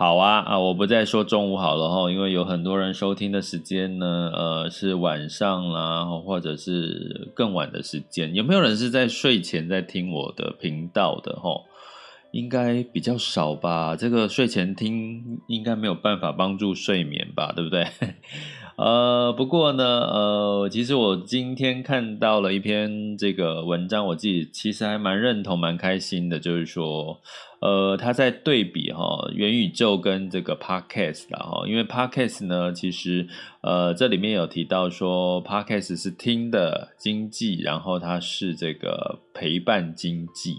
好啊啊！我不再说中午好了哈，因为有很多人收听的时间呢，呃，是晚上啦，或者是更晚的时间。有没有人是在睡前在听我的频道的哈？应该比较少吧。这个睡前听应该没有办法帮助睡眠吧，对不对？呃，不过呢，呃，其实我今天看到了一篇这个文章，我自己其实还蛮认同、蛮开心的，就是说，呃，他在对比哈元宇宙跟这个 Podcast 啦哈，因为 Podcast 呢，其实呃这里面有提到说 Podcast 是听的经济，然后它是这个陪伴经济，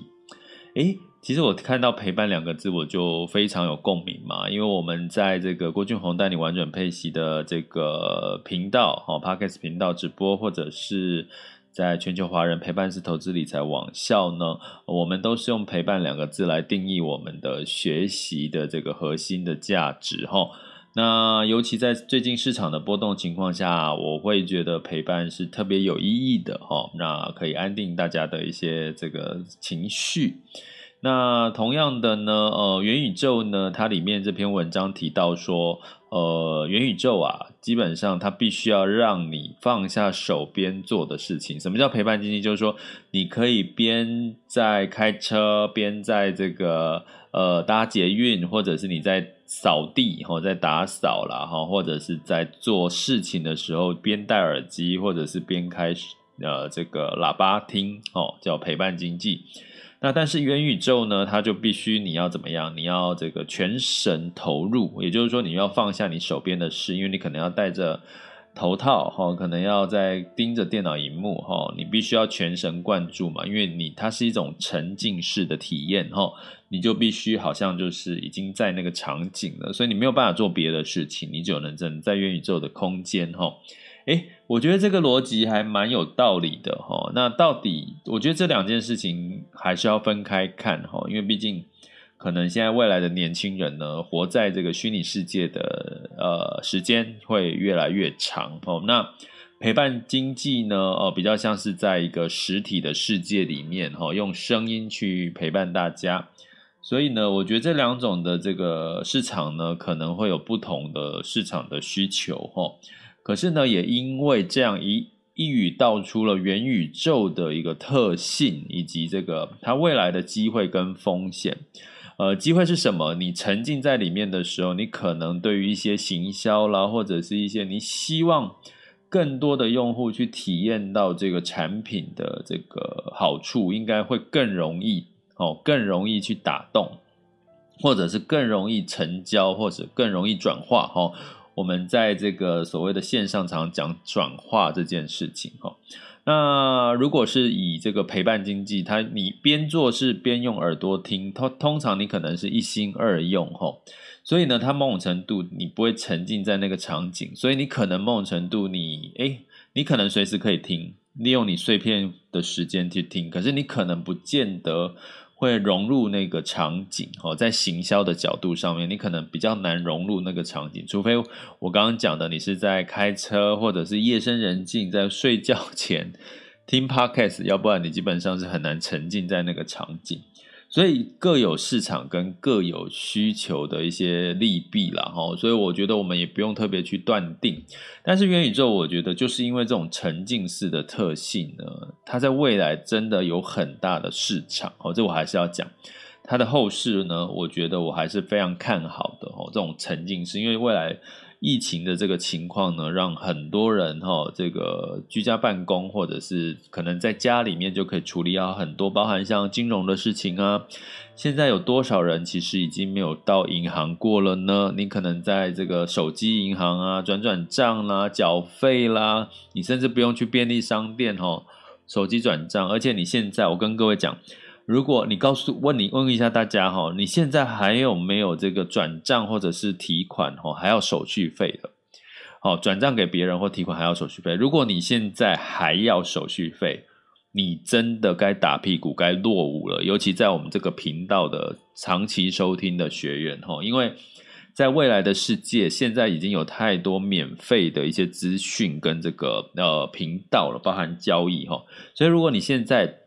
诶。其实我看到“陪伴”两个字，我就非常有共鸣嘛，因为我们在这个郭俊宏带你玩转配息的这个频道，哈，Podcast 频道直播，或者是在全球华人陪伴式投资理财网校呢，我们都是用“陪伴”两个字来定义我们的学习的这个核心的价值，哈。那尤其在最近市场的波动情况下，我会觉得陪伴是特别有意义的，哈，那可以安定大家的一些这个情绪。那同样的呢，呃，元宇宙呢，它里面这篇文章提到说，呃，元宇宙啊，基本上它必须要让你放下手边做的事情。什么叫陪伴经济？就是说，你可以边在开车，边在这个呃搭捷运，或者是你在扫地，或在打扫啦，哈，或者是在做事情的时候边戴耳机，或者是边开呃这个喇叭听，哦，叫陪伴经济。那但是元宇宙呢，它就必须你要怎么样？你要这个全神投入，也就是说你要放下你手边的事，因为你可能要戴着头套哈，可能要在盯着电脑荧幕哈，你必须要全神贯注嘛，因为你它是一种沉浸式的体验哈，你就必须好像就是已经在那个场景了，所以你没有办法做别的事情，你只能在在元宇宙的空间哈。诶，我觉得这个逻辑还蛮有道理的哈。那到底，我觉得这两件事情还是要分开看哈，因为毕竟可能现在未来的年轻人呢，活在这个虚拟世界的呃时间会越来越长哦。那陪伴经济呢，哦，比较像是在一个实体的世界里面哈，用声音去陪伴大家。所以呢，我觉得这两种的这个市场呢，可能会有不同的市场的需求哈。可是呢，也因为这样一一语道出了元宇宙的一个特性，以及这个它未来的机会跟风险。呃，机会是什么？你沉浸在里面的时候，你可能对于一些行销啦，或者是一些你希望更多的用户去体验到这个产品的这个好处，应该会更容易哦，更容易去打动，或者是更容易成交，或者更容易转化哦。我们在这个所谓的线上常讲转化这件事情哈，那如果是以这个陪伴经济，它你边做事边用耳朵听，通通常你可能是一心二用哈，所以呢，它某种程度你不会沉浸在那个场景，所以你可能某种程度你诶，你可能随时可以听，利用你碎片的时间去听，可是你可能不见得。会融入那个场景哦，在行销的角度上面，你可能比较难融入那个场景，除非我刚刚讲的，你是在开车或者是夜深人静在睡觉前听 Podcast，要不然你基本上是很难沉浸在那个场景。所以各有市场跟各有需求的一些利弊啦，哈，所以我觉得我们也不用特别去断定。但是元宇宙，我觉得就是因为这种沉浸式的特性呢，它在未来真的有很大的市场，哦，这我还是要讲。它的后市呢，我觉得我还是非常看好的，哦，这种沉浸式，因为未来疫情的这个情况呢，让很多人哈，这个居家办公，或者是可能在家里面就可以处理好很多，包含像金融的事情啊。现在有多少人其实已经没有到银行过了呢？你可能在这个手机银行啊，转转账啦、缴费啦，你甚至不用去便利商店哈，手机转账。而且你现在，我跟各位讲。如果你告诉问你问一下大家哈，你现在还有没有这个转账或者是提款哈，还要手续费的？好，转账给别人或提款还要手续费。如果你现在还要手续费，你真的该打屁股该落伍了。尤其在我们这个频道的长期收听的学员哈，因为在未来的世界，现在已经有太多免费的一些资讯跟这个呃频道了，包含交易哈。所以如果你现在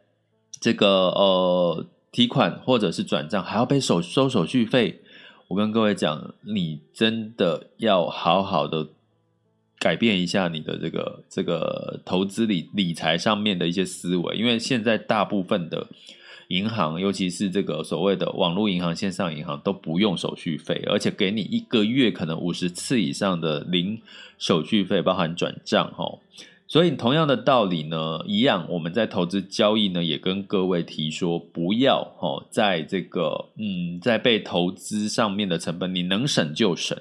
这个呃提款或者是转账还要被手收手续费，我跟各位讲，你真的要好好的改变一下你的这个这个投资理理财上面的一些思维，因为现在大部分的银行，尤其是这个所谓的网络银行、线上银行都不用手续费，而且给你一个月可能五十次以上的零手续费，包含转账哈。所以同样的道理呢，一样，我们在投资交易呢，也跟各位提说，不要哦，在这个嗯，在被投资上面的成本，你能省就省。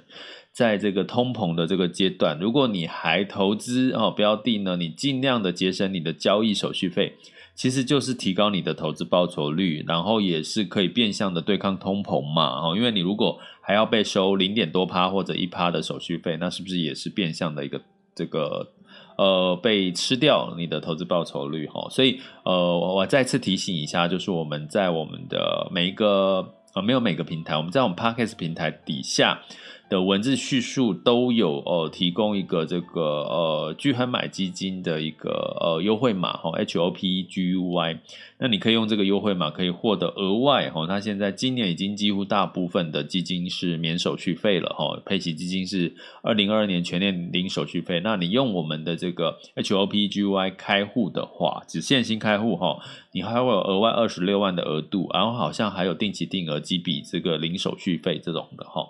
在这个通膨的这个阶段，如果你还投资哦标的呢，你尽量的节省你的交易手续费，其实就是提高你的投资报酬率，然后也是可以变相的对抗通膨嘛哦，因为你如果还要被收零点多趴或者一趴的手续费，那是不是也是变相的一个这个？呃，被吃掉你的投资报酬率哈，所以呃，我再次提醒一下，就是我们在我们的每一个呃，没有每个平台，我们在我们 Podcast 平台底下。的文字叙述都有呃提供一个这个呃巨亨买基金的一个呃优惠码哈 H O P G U Y，那你可以用这个优惠码可以获得额外哈，它现在今年已经几乎大部分的基金是免手续费了哈，配息基金是二零二二年全年零手续费，那你用我们的这个 HOPGY 开户的话，只限新开户哈，你还会有额外二十六万的额度，然后好像还有定期定额几笔这个零手续费这种的哈。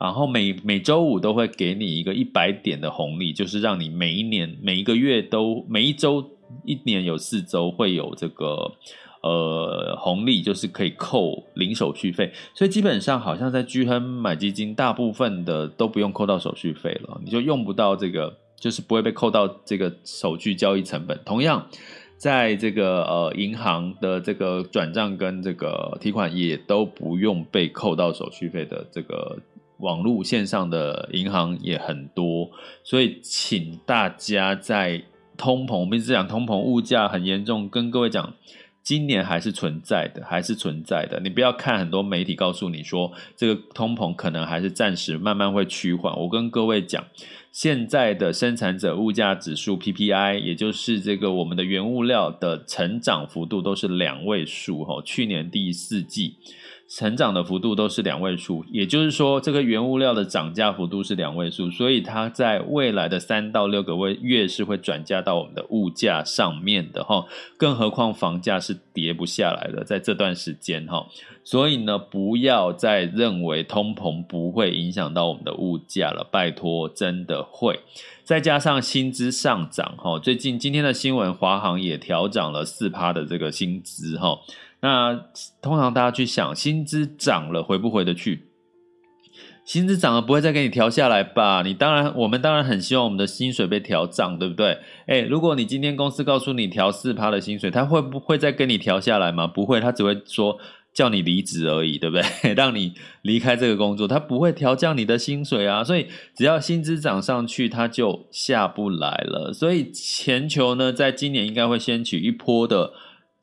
然后每每周五都会给你一个一百点的红利，就是让你每一年每一个月都每一周一年有四周会有这个呃红利，就是可以扣零手续费。所以基本上好像在巨亨买基金，大部分的都不用扣到手续费了，你就用不到这个，就是不会被扣到这个手续交易成本。同样，在这个呃银行的这个转账跟这个提款也都不用被扣到手续费的这个。网络线上的银行也很多，所以请大家在通膨，我们一直讲通膨物价很严重，跟各位讲，今年还是存在的，还是存在的。你不要看很多媒体告诉你说，这个通膨可能还是暂时慢慢会趋缓。我跟各位讲，现在的生产者物价指数 PPI，也就是这个我们的原物料的成长幅度都是两位数，哈，去年第四季。成长的幅度都是两位数，也就是说，这个原物料的涨价幅度是两位数，所以它在未来的三到六个月是会转嫁到我们的物价上面的哈。更何况房价是跌不下来的，在这段时间哈，所以呢，不要再认为通膨不会影响到我们的物价了，拜托，真的会。再加上薪资上涨哈，最近今天的新闻，华航也调涨了四趴的这个薪资哈。那通常大家去想，薪资涨了回不回得去？薪资涨了不会再给你调下来吧？你当然，我们当然很希望我们的薪水被调涨，对不对？哎，如果你今天公司告诉你调四趴的薪水，他会不会再跟你调下来吗？不会，他只会说叫你离职而已，对不对？让你离开这个工作，他不会调降你的薪水啊。所以只要薪资涨上去，他就下不来了。所以全球呢，在今年应该会掀起一波的。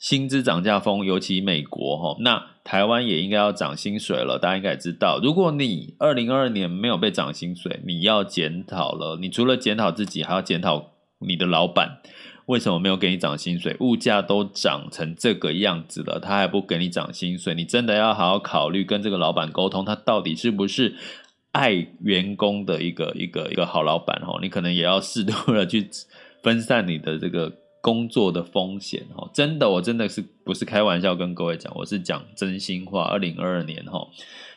薪资涨价风，尤其美国哈，那台湾也应该要涨薪水了。大家应该知道，如果你二零二二年没有被涨薪水，你要检讨了。你除了检讨自己，还要检讨你的老板，为什么没有给你涨薪水？物价都涨成这个样子了，他还不给你涨薪水，你真的要好好考虑，跟这个老板沟通，他到底是不是爱员工的一个一个一个好老板哈？你可能也要适度的去分散你的这个。工作的风险哈，真的，我真的是不是开玩笑跟各位讲，我是讲真心话。二零二二年哈，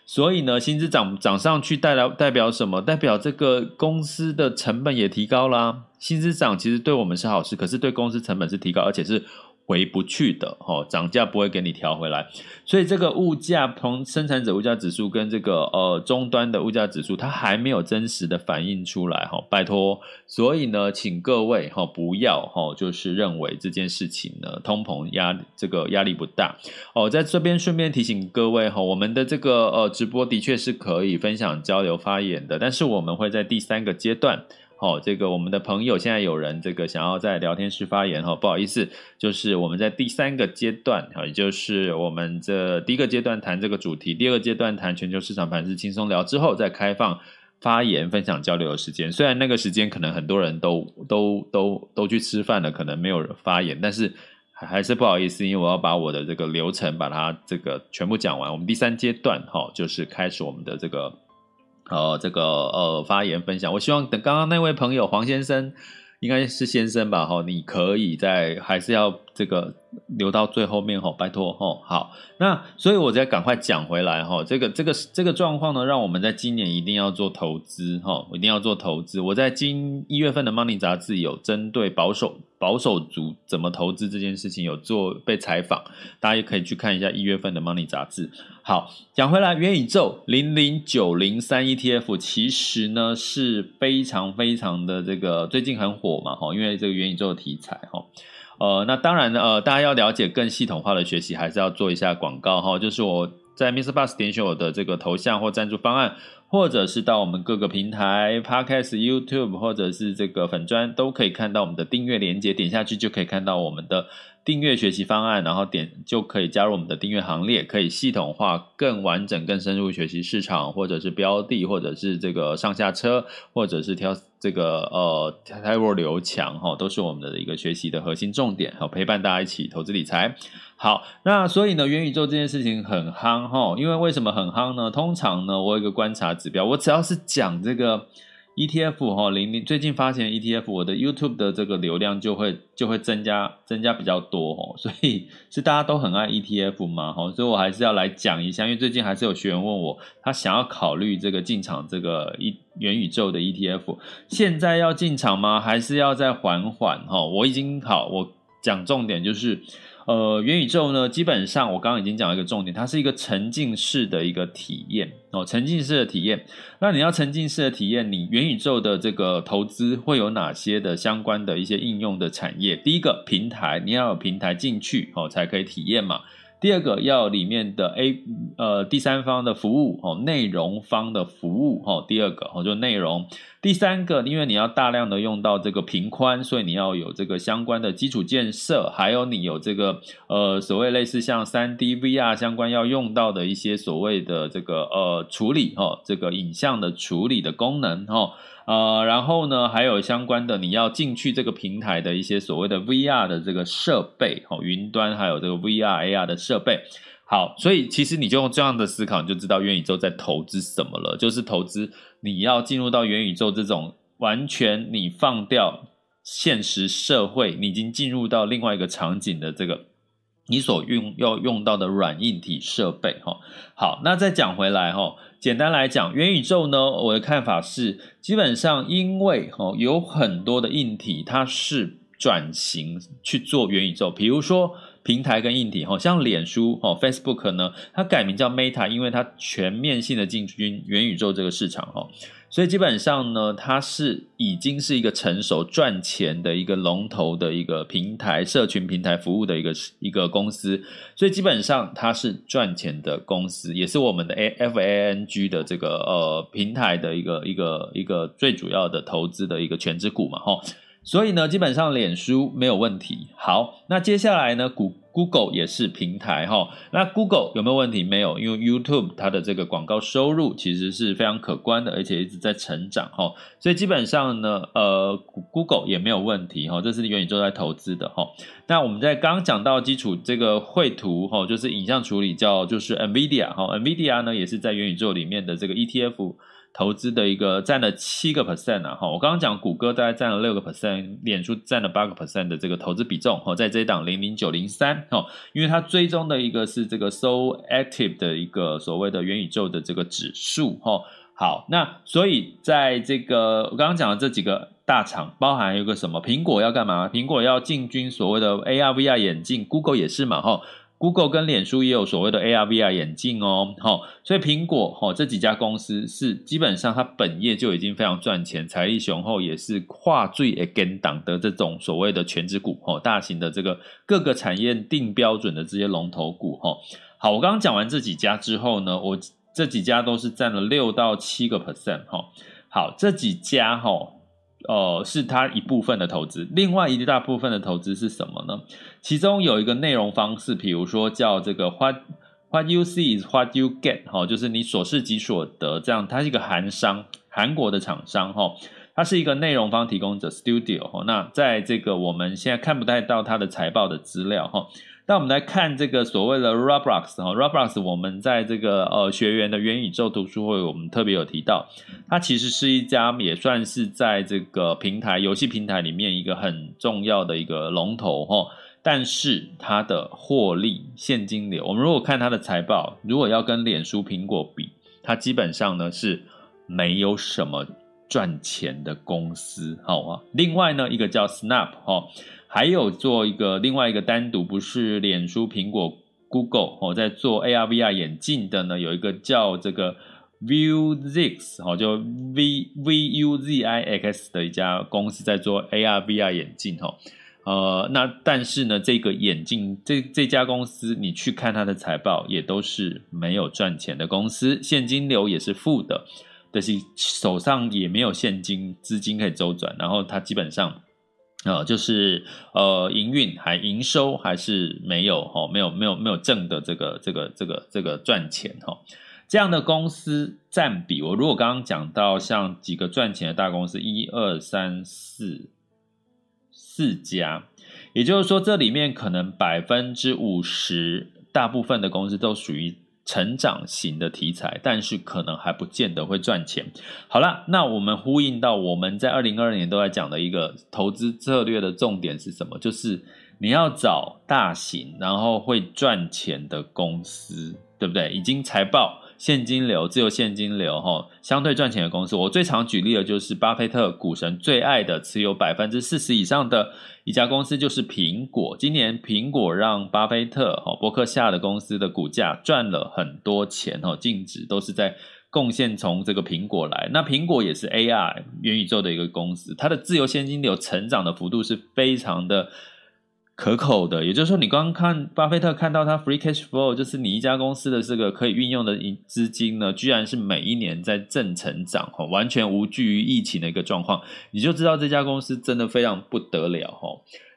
所以呢，薪资涨涨上去，代表代表什么？代表这个公司的成本也提高啦。薪资涨其实对我们是好事，可是对公司成本是提高，而且是。回不去的哦，涨价不会给你调回来，所以这个物价从生产者物价指数跟这个呃终端的物价指数，它还没有真实的反映出来哈，拜托，所以呢，请各位哈不要哈，就是认为这件事情呢，通膨压这个压力不大哦，在这边顺便提醒各位哈，我们的这个呃直播的确是可以分享交流发言的，但是我们会在第三个阶段。好，这个我们的朋友现在有人这个想要在聊天室发言哈，不好意思，就是我们在第三个阶段哈，也就是我们这第一个阶段谈这个主题，第二个阶段谈全球市场盘是轻松聊之后再开放发言分享交流的时间。虽然那个时间可能很多人都都都都去吃饭了，可能没有人发言，但是还是不好意思，因为我要把我的这个流程把它这个全部讲完。我们第三阶段哈，就是开始我们的这个。呃，这个呃，发言分享，我希望等刚刚那位朋友黄先生，应该是先生吧？哈，你可以在，还是要这个。留到最后面吼，拜托吼，好，那所以我再赶快讲回来吼，这个这个这个状况呢，让我们在今年一定要做投资哈，一定要做投资。我在今一月份的 Money 杂志有针对保守保守族怎么投资这件事情有做被采访，大家也可以去看一下一月份的 Money 杂志。好，讲回来，元宇宙零零九零三 ETF 其实呢是非常非常的这个最近很火嘛哈，因为这个元宇宙的题材哈。呃，那当然呢，呃，大家要了解更系统化的学习，还是要做一下广告哈。就是我在 miss Bus 点选我的这个头像或赞助方案，或者是到我们各个平台 Podcast、YouTube 或者是这个粉专，都可以看到我们的订阅连接，点下去就可以看到我们的。订阅学习方案，然后点就可以加入我们的订阅行列，可以系统化、更完整、更深入学习市场，或者是标的，或者是这个上下车，或者是挑这个呃泰沃刘强哈，都是我们的一个学习的核心重点，好陪伴大家一起投资理财。好，那所以呢，元宇宙这件事情很夯哈，因为为什么很夯呢？通常呢，我有一个观察指标，我只要是讲这个。ETF 哈零零最近发行 ETF，我的 YouTube 的这个流量就会就会增加增加比较多哦，所以是大家都很爱 ETF 嘛哈，所以我还是要来讲一下，因为最近还是有学员问我，他想要考虑这个进场这个一元宇宙的 ETF，现在要进场吗？还是要再缓缓哈？我已经好，我讲重点就是。呃，元宇宙呢，基本上我刚刚已经讲了一个重点，它是一个沉浸式的一个体验哦，沉浸式的体验。那你要沉浸式的体验，你元宇宙的这个投资会有哪些的相关的一些应用的产业？第一个平台，你要有平台进去哦，才可以体验嘛。第二个要里面的 A 呃第三方的服务哦，内容方的服务哦，第二个哦就内容。第三个，因为你要大量的用到这个频宽，所以你要有这个相关的基础建设，还有你有这个呃所谓类似像三 D VR 相关要用到的一些所谓的这个呃处理哦，这个影像的处理的功能哦。呃，然后呢，还有相关的你要进去这个平台的一些所谓的 VR 的这个设备，哦，云端还有这个 VR AR 的设备。好，所以其实你就用这样的思考，你就知道元宇宙在投资什么了，就是投资你要进入到元宇宙这种完全你放掉现实社会，你已经进入到另外一个场景的这个。你所用要用到的软硬体设备，哈，好，那再讲回来，哈，简单来讲，元宇宙呢，我的看法是，基本上因为哈有很多的硬体，它是转型去做元宇宙，比如说平台跟硬体，哈，像脸书，哈，Facebook 呢，它改名叫 Meta，因为它全面性的进军元宇宙这个市场，哈。所以基本上呢，它是已经是一个成熟赚钱的一个龙头的一个平台、社群平台服务的一个一个公司。所以基本上它是赚钱的公司，也是我们的 A F A N G 的这个呃平台的一个一个一个最主要的投资的一个全值股嘛，齁。所以呢，基本上脸书没有问题。好，那接下来呢，股。Google 也是平台哈，那 Google 有没有问题？没有，因为 YouTube 它的这个广告收入其实是非常可观的，而且一直在成长哈，所以基本上呢，呃，Google 也没有问题哈，这是元宇宙在投资的哈。那我们在刚讲到基础这个绘图哈，就是影像处理叫就是 NVIDIA 哈，NVIDIA 呢也是在元宇宙里面的这个 ETF 投资的一个占了七个 percent 啊，哈，我刚刚讲谷歌大概占了六个 percent，脸书占了八个 percent 的这个投资比重，哈，在这一档零零九零三，哦，因为它追踪的一个是这个 So Active 的一个所谓的元宇宙的这个指数，哈，好，那所以在这个我刚刚讲的这几个大厂，包含有个什么，苹果要干嘛？苹果要进军所谓的 AR VR 眼镜，Google 也是嘛，哈。Google 跟脸书也有所谓的 AR VR 眼镜哦，好，所以苹果哈这几家公司是基本上它本业就已经非常赚钱，财力雄厚，也是跨最 again 档的这种所谓的权值股哦，大型的这个各个产业定标准的这些龙头股哈。好，我刚刚讲完这几家之后呢，我这几家都是占了六到七个 percent 哈。好，这几家哈。呃，是它一部分的投资，另外一大部分的投资是什么呢？其中有一个内容方式，比如说叫这个 What What you see is what you get，哈，就是你所视即所得，这样，它是一个韩商，韩国的厂商，哈，它是一个内容方提供者 Studio，哈，那在这个我们现在看不太到它的财报的资料，哈。那我们来看这个所谓的 Roblox 哈，Roblox 我们在这个呃学员的元宇宙读书会，我们特别有提到，它其实是一家也算是在这个平台游戏平台里面一个很重要的一个龙头哈，但是它的获利现金流，我们如果看它的财报，如果要跟脸书、苹果比，它基本上呢是没有什么赚钱的公司，好啊。另外呢，一个叫 Snap 哈。还有做一个另外一个单独不是脸书、苹果、Google 哦，在做 AR VR 眼镜的呢，有一个叫这个 Vuzix 哦，就 V V U Z I X 的一家公司在做 AR VR 眼镜哈。呃，那但是呢，这个眼镜这这家公司，你去看它的财报，也都是没有赚钱的公司，现金流也是负的，但是手上也没有现金资金可以周转，然后他基本上。呃，就是呃，营运还营收还是没有哈、哦，没有没有没有挣的这个这个这个这个赚钱哈、哦，这样的公司占比，我如果刚刚讲到像几个赚钱的大公司，一二三四四家，也就是说这里面可能百分之五十，大部分的公司都属于。成长型的题材，但是可能还不见得会赚钱。好了，那我们呼应到我们在二零二二年都在讲的一个投资策略的重点是什么？就是你要找大型然后会赚钱的公司，对不对？已经财报。现金流，自由现金流，哈，相对赚钱的公司，我最常举例的就是巴菲特股神最爱的持有百分之四十以上的一家公司，就是苹果。今年苹果让巴菲特，哈，伯克夏的公司的股价赚了很多钱，哈，净值都是在贡献从这个苹果来。那苹果也是 AI 元宇宙的一个公司，它的自由现金流成长的幅度是非常的。可口的，也就是说，你刚看巴菲特看到他 free cash flow，就是你一家公司的这个可以运用的资金呢，居然是每一年在正成长，哈完全无惧于疫情的一个状况，你就知道这家公司真的非常不得了，哈。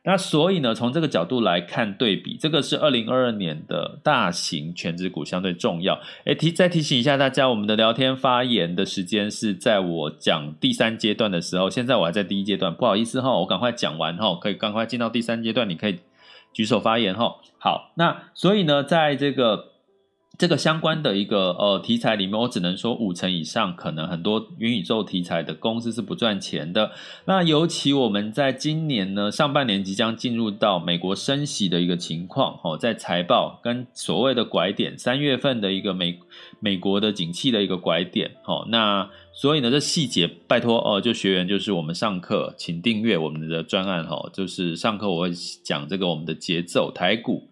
那所以呢，从这个角度来看对比，这个是二零二二年的大型全职股相对重要。哎，提再提醒一下大家，我们的聊天发言的时间是在我讲第三阶段的时候，现在我还在第一阶段，不好意思哈，我赶快讲完哈，可以赶快进到第三阶段，你可以举手发言哈。好，那所以呢，在这个。这个相关的一个呃题材里面，我只能说五成以上，可能很多元宇宙题材的公司是不赚钱的。那尤其我们在今年呢上半年即将进入到美国升息的一个情况，哦，在财报跟所谓的拐点，三月份的一个美美国的景气的一个拐点，哦，那所以呢这细节拜托哦，就学员就是我们上课请订阅我们的专案，哈，就是上课我会讲这个我们的节奏台股。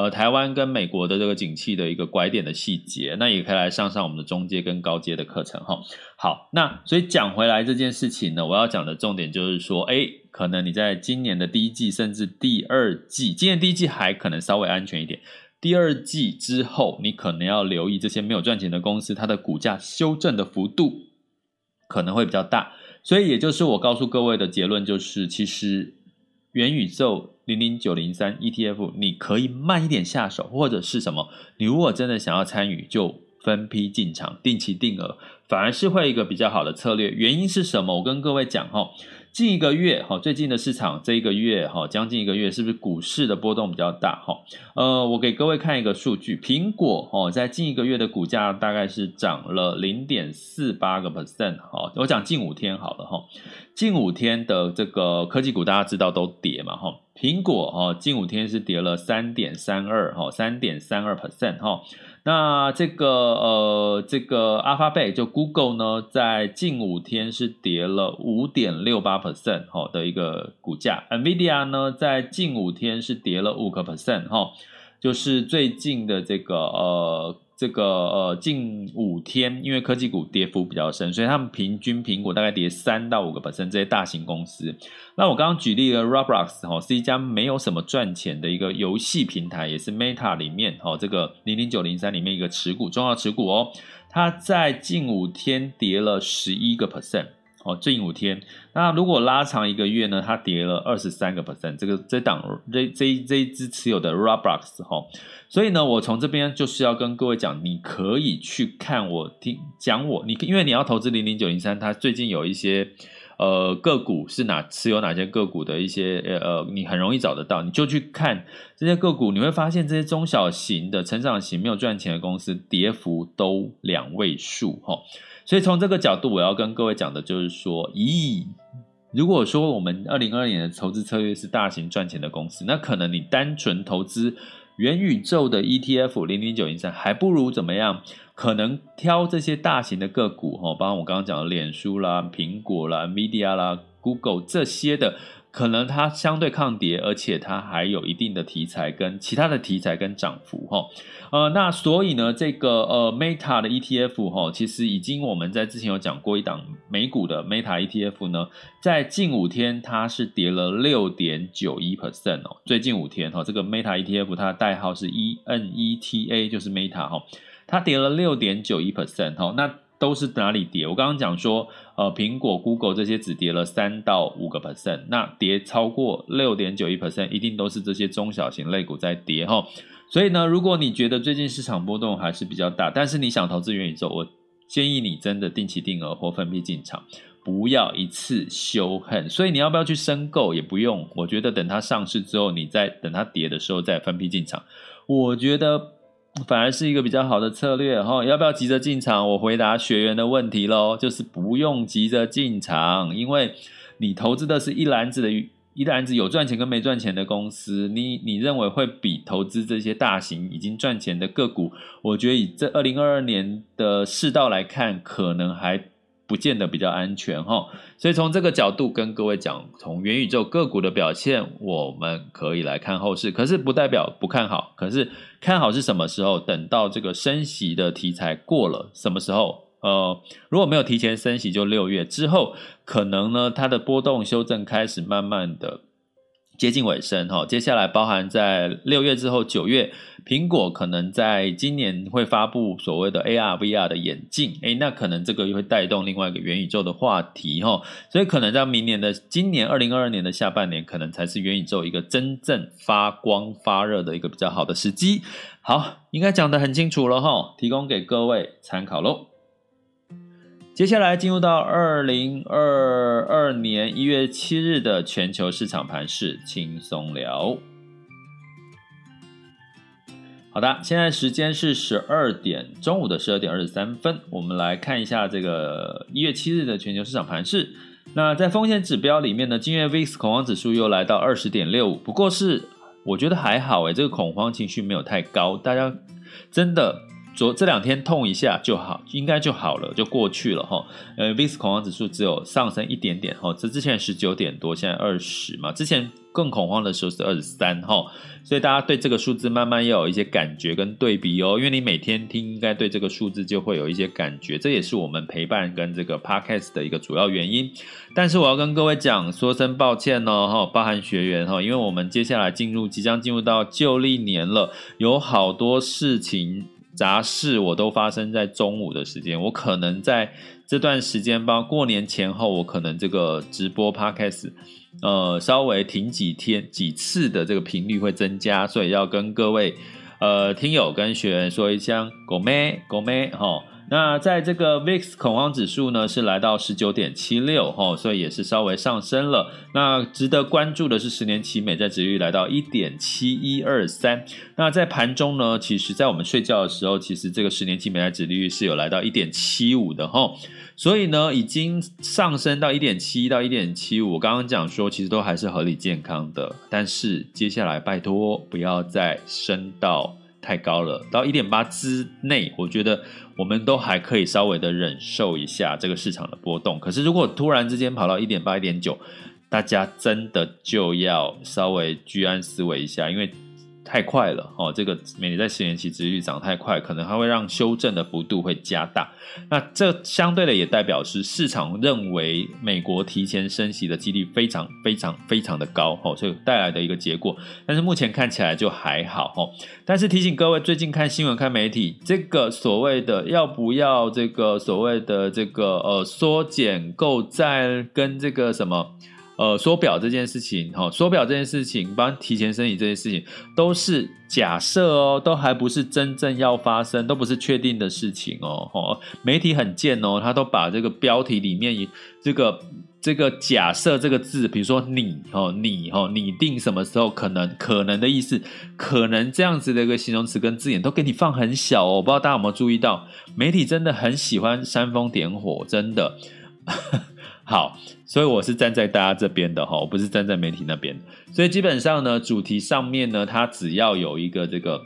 呃，台湾跟美国的这个景气的一个拐点的细节，那也可以来上上我们的中阶跟高阶的课程哈。好，那所以讲回来这件事情呢，我要讲的重点就是说，哎，可能你在今年的第一季甚至第二季，今年第一季还可能稍微安全一点，第二季之后，你可能要留意这些没有赚钱的公司，它的股价修正的幅度可能会比较大。所以也就是我告诉各位的结论就是，其实元宇宙。零零九零三 ETF，你可以慢一点下手，或者是什么？你如果真的想要参与，就分批进场，定期定额，反而是会一个比较好的策略。原因是什么？我跟各位讲哈。近一个月，哈，最近的市场这一个月，哈，将近一个月，是不是股市的波动比较大？哈，呃，我给各位看一个数据，苹果，哦，在近一个月的股价大概是涨了零点四八个 percent，哈，我讲近五天好了，哈，近五天的这个科技股大家知道都跌嘛，哈，苹果，哈，近五天是跌了三点三二，哈，三点三二 percent，哈。那这个呃，这个 Alphabet 就 Google 呢，在近五天是跌了五点六八 percent 哈的一个股价，NVIDIA 呢在近五天是跌了五个 percent 哈，就是最近的这个呃。这个呃，近五天，因为科技股跌幅比较深，所以他们平均苹果大概跌三到五个百分。这些大型公司，那我刚刚举例了 Roblox 哈，是一家没有什么赚钱的一个游戏平台，也是 Meta 里面哦这个零零九零三里面一个持股重要持股哦，它在近五天跌了十一个 percent。哦，最近五天，那如果拉长一个月呢？它跌了二十三个 percent，这个这档这这这一支持有的 Roblox 哈，所以呢，我从这边就是要跟各位讲，你可以去看我听讲我你，因为你要投资零零九零三，它最近有一些呃个股是哪持有哪些个股的一些呃，你很容易找得到，你就去看这些个股，你会发现这些中小型的成长型没有赚钱的公司，跌幅都两位数哈。所以从这个角度，我要跟各位讲的就是说，咦，如果说我们二零二二年的投资策略是大型赚钱的公司，那可能你单纯投资元宇宙的 ETF 零零九零三，还不如怎么样？可能挑这些大型的个股，哈，包括我刚刚讲的脸书啦、苹果啦、Media 啦、Google 这些的。可能它相对抗跌，而且它还有一定的题材跟其他的题材跟涨幅哈，呃，那所以呢，这个呃 Meta 的 ETF 哈，其实已经我们在之前有讲过一档美股的 Meta ETF 呢，在近五天它是跌了六点九一 percent 哦，最近五天哈，这个 Meta ETF 它的代号是 ENETA，就是 Meta 哈，它跌了六点九一 percent 哈，那。都是哪里跌？我刚刚讲说，呃，苹果、Google 这些只跌了三到五个 percent，那跌超过六点九一 percent，一定都是这些中小型类股在跌哈。所以呢，如果你觉得最近市场波动还是比较大，但是你想投资元宇宙，我建议你真的定期定额或分批进场，不要一次修恨。所以你要不要去申购也不用，我觉得等它上市之后，你再等它跌的时候再分批进场，我觉得。反而是一个比较好的策略哈，要不要急着进场？我回答学员的问题喽，就是不用急着进场，因为你投资的是一篮子的一篮子有赚钱跟没赚钱的公司，你你认为会比投资这些大型已经赚钱的个股，我觉得以这二零二二年的世道来看，可能还。不见得比较安全哈，所以从这个角度跟各位讲，从元宇宙个股的表现，我们可以来看后市。可是不代表不看好，可是看好是什么时候？等到这个升息的题材过了，什么时候？呃，如果没有提前升息，就六月之后，可能呢，它的波动修正开始慢慢的。接近尾声哈，接下来包含在六月之后，九月，苹果可能在今年会发布所谓的 AR、VR 的眼镜，诶，那可能这个又会带动另外一个元宇宙的话题哈，所以可能在明年的今年二零二二年的下半年，可能才是元宇宙一个真正发光发热的一个比较好的时机。好，应该讲得很清楚了哈，提供给各位参考喽。接下来进入到二零二二年一月七日的全球市场盘势轻松聊。好的，现在时间是十二点，中午的十二点二十三分，我们来看一下这个一月七日的全球市场盘势。那在风险指标里面呢，今日 VIX 恐慌指数又来到二十点六五，不过是我觉得还好诶，这个恐慌情绪没有太高，大家真的。昨这两天痛一下就好，应该就好了，就过去了哈。呃，VIX 恐慌指数只有上升一点点哈，这之前十九点多，现在二十嘛，之前更恐慌的时候是二十三哈，所以大家对这个数字慢慢要有一些感觉跟对比哦，因为你每天听，应该对这个数字就会有一些感觉，这也是我们陪伴跟这个 Podcast 的一个主要原因。但是我要跟各位讲，说声抱歉哦，哈，包含学员哈，因为我们接下来进入即将进入到旧历年了，有好多事情。杂事我都发生在中午的时间，我可能在这段时间，包括过年前后，我可能这个直播 podcast，呃，稍微停几天几次的这个频率会增加，所以要跟各位呃听友跟学员说一声“狗妹狗妹”哈。那在这个 VIX 恐慌指数呢，是来到十九点七六哈，所以也是稍微上升了。那值得关注的是十年期美债殖利率来到一点七一二三。那在盘中呢，其实在我们睡觉的时候，其实这个十年期美债殖利率是有来到一点七五的哈。所以呢，已经上升到一点七到一点七五。我刚刚讲说，其实都还是合理健康的。但是接下来拜托不要再升到太高了，到一点八之内，我觉得。我们都还可以稍微的忍受一下这个市场的波动，可是如果突然之间跑到一点八、一点九，大家真的就要稍微居安思危一下，因为。太快了哦，这个美债十年期殖利率涨太快，可能它会让修正的幅度会加大。那这相对的也代表是市场认为美国提前升息的几率非常非常非常的高哦，所以带来的一个结果。但是目前看起来就还好哦。但是提醒各位，最近看新闻看媒体，这个所谓的要不要这个所谓的这个呃缩减购债跟这个什么？呃，缩表这件事情，哈，缩表这件事情，帮提前升息这件事情，都是假设哦，都还不是真正要发生，都不是确定的事情哦，哦，媒体很贱哦，他都把这个标题里面这个这个假设这个字，比如说你哦，你哦，拟定什么时候可能可能的意思，可能这样子的一个形容词跟字眼都给你放很小哦，不知道大家有没有注意到，媒体真的很喜欢煽风点火，真的。好，所以我是站在大家这边的哈，我不是站在媒体那边。所以基本上呢，主题上面呢，它只要有一个这个，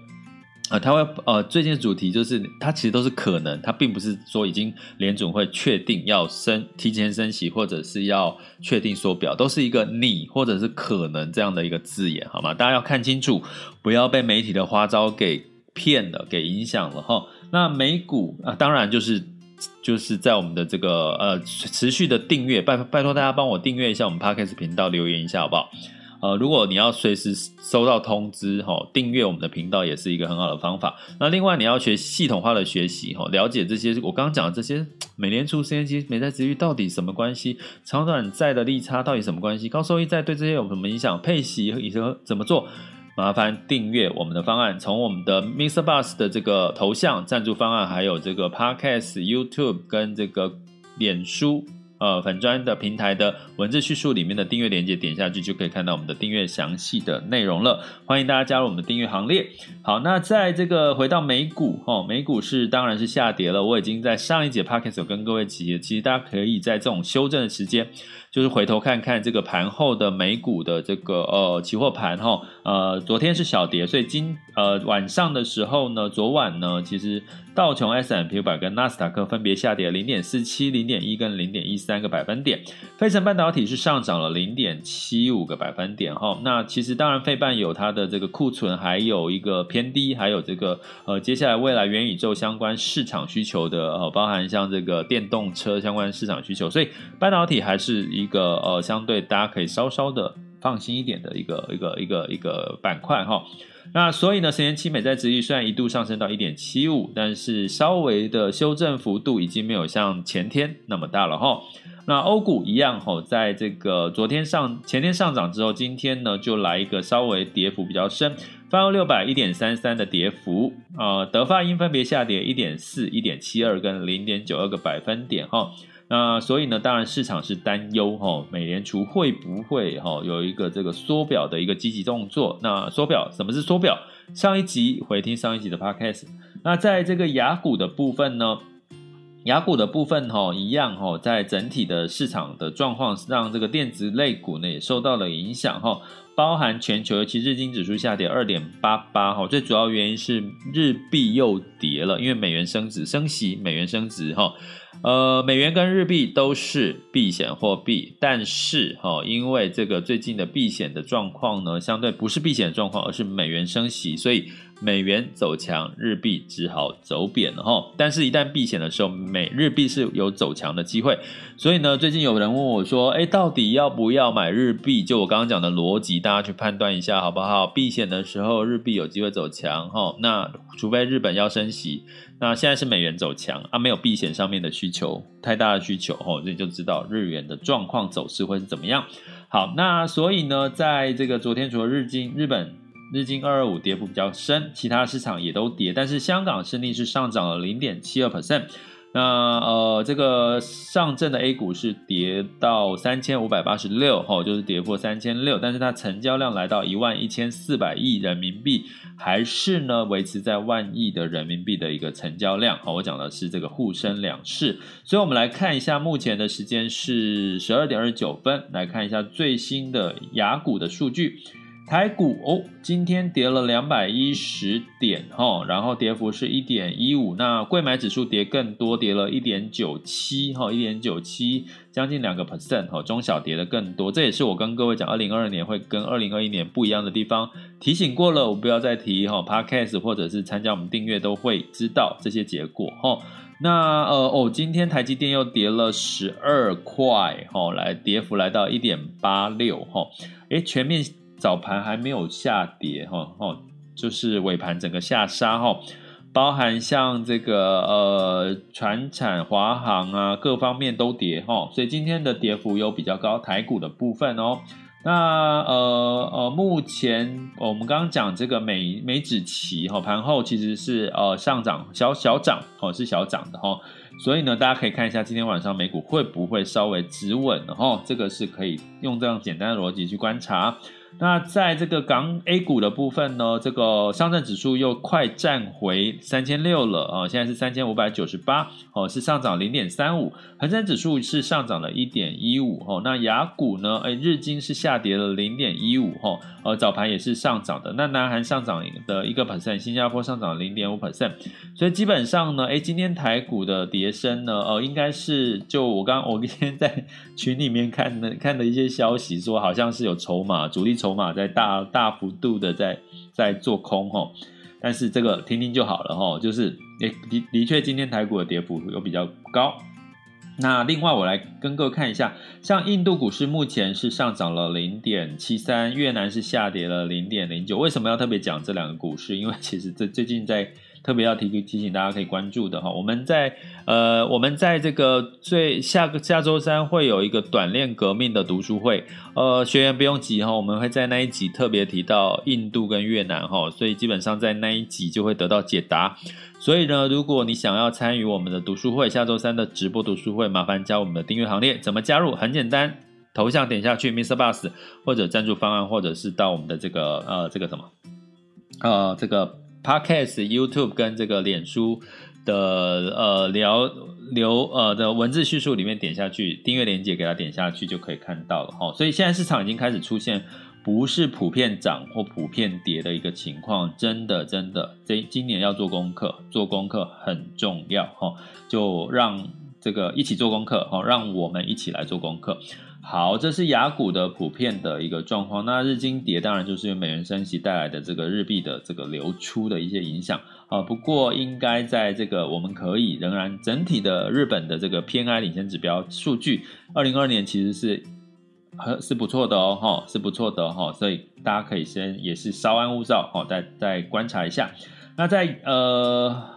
啊、呃，它会呃，最近的主题就是它其实都是可能，它并不是说已经联准会确定要升提前升息，或者是要确定缩表，都是一个你或者是可能这样的一个字眼，好吗？大家要看清楚，不要被媒体的花招给骗了，给影响了哈。那美股啊，当然就是。就是在我们的这个呃持续的订阅，拜拜托大家帮我订阅一下我们 Podcast 频道，留言一下好不好？呃，如果你要随时收到通知哈，订阅我们的频道也是一个很好的方法。那另外你要学系统化的学习哈，了解这些我刚刚讲的这些美联储十年期美债殖率到底什么关系，长短债的利差到底什么关系，高收益债对这些有什么影响，配息以及怎么做？麻烦订阅我们的方案，从我们的 Mr. Bus 的这个头像赞助方案，还有这个 Podcast、YouTube 跟这个脸书呃粉专的平台的文字叙述里面的订阅链接，点下去就可以看到我们的订阅详细的内容了。欢迎大家加入我们的订阅行列。好，那在这个回到美股哦，美股是当然是下跌了。我已经在上一节 Podcast 有跟各位提，其实大家可以在这种修正的时间。就是回头看看这个盘后的美股的这个呃期货盘哈，呃昨天是小跌，所以今呃晚上的时候呢，昨晚呢其实道琼 S&P 500跟纳斯达克分别下跌零点四七、零点一跟零点一三个百分点，费城半导体是上涨了零点七五个百分点哈。那其实当然费半有它的这个库存还有一个偏低，还有这个呃接下来未来元宇宙相关市场需求的呃包含像这个电动车相关市场需求，所以半导体还是。一个呃，相对大家可以稍稍的放心一点的一个一个一个一个板块哈。那所以呢，十年期美债殖利率虽然一度上升到一点七五，但是稍微的修正幅度已经没有像前天那么大了哈。那欧股一样哈，在这个昨天上前天上涨之后，今天呢就来一个稍微跌幅比较深，泛欧六百一点三三的跌幅啊，德法英分别下跌一点四、一点七二跟零点九二个百分点哈。那所以呢，当然市场是担忧哈，美联储会不会哈有一个这个缩表的一个积极动作？那缩表什么是缩表？上一集回听上一集的 podcast。那在这个雅股的部分呢，雅股的部分哈一样哈，在整体的市场的状况让这个电子类股呢也受到了影响哈，包含全球尤其日经指数下跌二点八八哈，最主要原因是日币又跌了，因为美元升值升息，美元升值哈。呃，美元跟日币都是避险货币，但是哈、因为这个最近的避险的状况呢，相对不是避险的状况，而是美元升息，所以美元走强，日币只好走贬了哈、但是，一旦避险的时候，美日币是有走强的机会。所以呢，最近有人问我说，哎，到底要不要买日币？就我刚刚讲的逻辑，大家去判断一下好不好？避险的时候，日币有机会走强哈、那除非日本要升息。那现在是美元走强啊，没有避险上面的需求，太大的需求哦，所以就知道日元的状况走势会是怎么样。好，那所以呢，在这个昨天除了日经、日本、日经二二五跌幅比较深，其他市场也都跌，但是香港胜利是上涨了零点七二 percent。那呃，这个上证的 A 股是跌到三千五百八十六，哈，就是跌破三千六，但是它成交量来到一万一千四百亿人民币，还是呢维持在万亿的人民币的一个成交量，好，我讲的是这个沪深两市，所以我们来看一下目前的时间是十二点二十九分，来看一下最新的雅股的数据。台股哦，今天跌了两百一十点哈，然后跌幅是一点一五。那柜买指数跌更多，跌了一点九七哈，一点九七，将近两个 percent 哈。中小跌的更多，这也是我跟各位讲，二零二二年会跟二零二一年不一样的地方。提醒过了，我不要再提哈。Podcast 或者是参加我们订阅都会知道这些结果哈。那呃哦，今天台积电又跌了十二块哈，来跌幅来到一点八六哈。诶，全面。早盘还没有下跌哈，哦，就是尾盘整个下杀哈，包含像这个呃，船产、华航啊，各方面都跌哈，所以今天的跌幅有比较高，台股的部分哦。那呃呃，目前我们刚刚讲这个美美指期哈，盘后其实是呃上涨小小涨哦，是小涨的哈，所以呢，大家可以看一下今天晚上美股会不会稍微止稳哈，这个是可以用这样简单的逻辑去观察。那在这个港 A 股的部分呢，这个上证指数又快站回三千六了啊，现在是三千五百九十八哦，是上涨零点三五，恒生指数是上涨了一点一五哦，那雅股呢，哎，日经是下跌了零点一五哦，呃，早盘也是上涨的，那南韩上涨的一个 percent，新加坡上涨零点五 percent，所以基本上呢，哎，今天台股的跌升呢，呃，应该是就我刚我今天在 群里面看的看的一些消息说，好像是有筹码主力。筹码在大大幅度的在在做空哈，但是这个听听就好了哈，就是诶的的确今天台股的跌幅有比较高。那另外我来跟各位看一下，像印度股市目前是上涨了零点七三，越南是下跌了零点零九。为什么要特别讲这两个股市？因为其实这最近在。特别要提提醒大家可以关注的哈，我们在呃，我们在这个最下个下周三会有一个短链革命的读书会，呃，学员不用急哈，我们会在那一集特别提到印度跟越南哈，所以基本上在那一集就会得到解答。所以呢，如果你想要参与我们的读书会，下周三的直播读书会，麻烦加我们的订阅行列。怎么加入？很简单，头像点下去，Mr. Bus 或者赞助方案，或者是到我们的这个呃这个什么呃这个。Podcast、YouTube 跟这个脸书的呃聊留呃的文字叙述里面点下去，订阅链接给它点下去就可以看到了哈。所以现在市场已经开始出现不是普遍涨或普遍跌的一个情况，真的真的，这今年要做功课，做功课很重要哈。就让这个一起做功课哈，让我们一起来做功课。好，这是雅股的普遍的一个状况。那日经跌，当然就是由美元升息带来的这个日币的这个流出的一些影响啊。不过，应该在这个我们可以仍然整体的日本的这个 PMI 领先指标数据，二零二二年其实是很是不错的哦，哈，是不错的哈。所以大家可以先也是稍安勿躁，哈，再再观察一下。那在呃。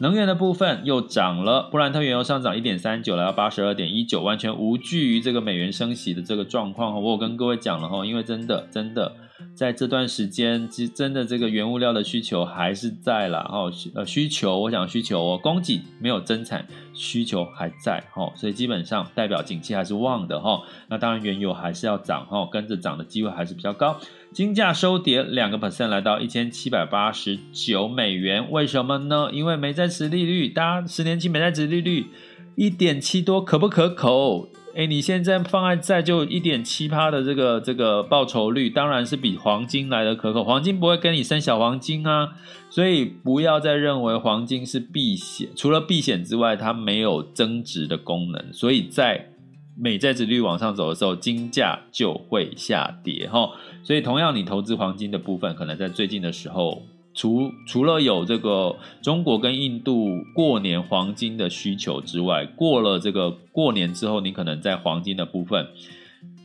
能源的部分又涨了，布兰特原油上涨一点三九，来到八十二点一九，完全无惧于这个美元升息的这个状况。我有跟各位讲了哈，因为真的真的在这段时间，其实真的这个原物料的需求还是在了。哈，呃需求，我想需求哦，供给没有增产，需求还在哈，所以基本上代表景气还是旺的哈。那当然原油还是要涨哈，跟着涨的机会还是比较高。金价收跌两个 percent，来到一千七百八十九美元。为什么呢？因为美债殖利率，大家十年期美债殖利率一点七多，可不可口？哎，你现在放在在就一点七趴的这个这个报酬率，当然是比黄金来的可口。黄金不会跟你生小黄金啊，所以不要再认为黄金是避险，除了避险之外，它没有增值的功能。所以在美债殖利率往上走的时候，金价就会下跌哈。所以同样，你投资黄金的部分，可能在最近的时候，除除了有这个中国跟印度过年黄金的需求之外，过了这个过年之后，你可能在黄金的部分，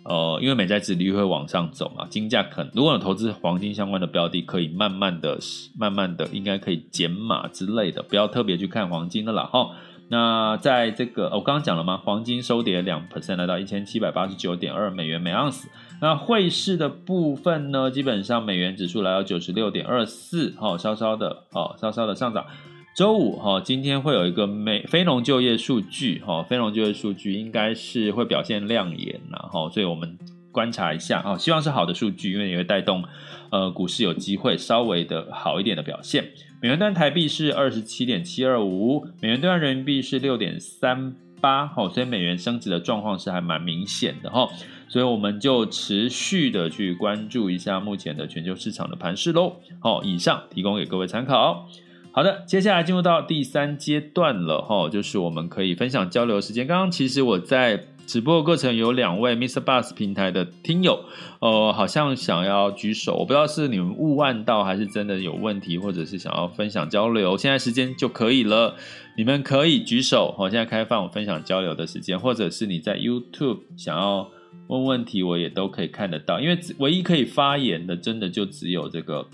呃，因为美债殖利率会往上走嘛，金价可能如果有投资黄金相关的标的，可以慢慢的、慢慢的，应该可以减码之类的，不要特别去看黄金的了哈。那在这个我刚刚讲了吗？黄金收跌两 percent，来到一千七百八十九点二美元每盎司。那汇市的部分呢，基本上美元指数来到九十六点二四，哈，稍稍的，哦，稍稍的上涨。周五，哈，今天会有一个美非农就业数据，哈，非农就业数据应该是会表现亮眼，然后，所以我们观察一下，啊，希望是好的数据，因为也会带动，呃，股市有机会稍微的好一点的表现。美元兑台币是二十七点七二五，美元兑人民币是六点三八，哈，所以美元升值的状况是还蛮明显的，哈，所以我们就持续的去关注一下目前的全球市场的盘势喽，好，以上提供给各位参考。好的，接下来进入到第三阶段了哈，就是我们可以分享交流时间。刚刚其实我在直播的过程有两位 Mr. Bus 平台的听友，呃，好像想要举手，我不知道是你们误按到还是真的有问题，或者是想要分享交流。现在时间就可以了，你们可以举手。我现在开放分享交流的时间，或者是你在 YouTube 想要问问题，我也都可以看得到。因为唯一可以发言的，真的就只有这个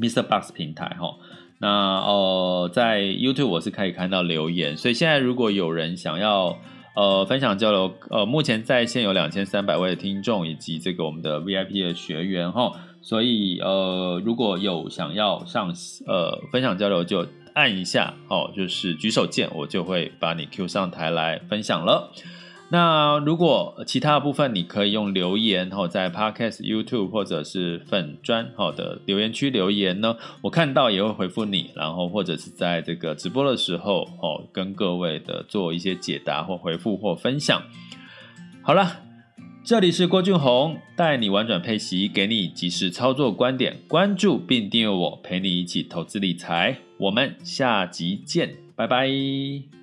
Mr. Box 平台哈。那呃，在 YouTube 我是可以看到留言，所以现在如果有人想要呃分享交流，呃，目前在线有两千三百位的听众以及这个我们的 VIP 的学员哈，所以呃如果有想要上呃分享交流就按一下哦，就是举手键，我就会把你 Q 上台来分享了。那如果其他的部分，你可以用留言哈，在 Podcast、YouTube 或者是粉专好的留言区留言呢，我看到也会回复你，然后或者是在这个直播的时候哦，跟各位的做一些解答或回复或分享。好了，这里是郭俊宏，带你玩转配息，给你及时操作观点，关注并订阅我，陪你一起投资理财，我们下集见，拜拜。